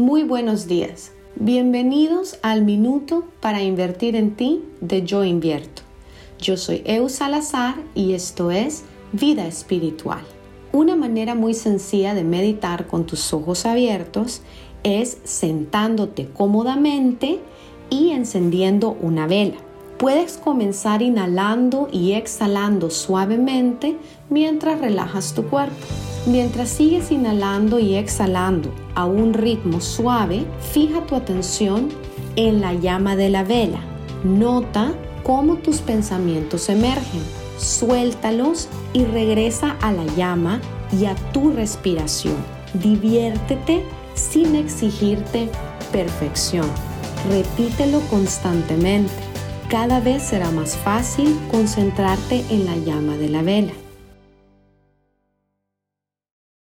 Muy buenos días. Bienvenidos al Minuto para Invertir en Ti de Yo Invierto. Yo soy Eu Salazar y esto es Vida Espiritual. Una manera muy sencilla de meditar con tus ojos abiertos es sentándote cómodamente y encendiendo una vela. Puedes comenzar inhalando y exhalando suavemente mientras relajas tu cuerpo. Mientras sigues inhalando y exhalando a un ritmo suave, fija tu atención en la llama de la vela. Nota cómo tus pensamientos emergen. Suéltalos y regresa a la llama y a tu respiración. Diviértete sin exigirte perfección. Repítelo constantemente. Cada vez será más fácil concentrarte en la llama de la vela.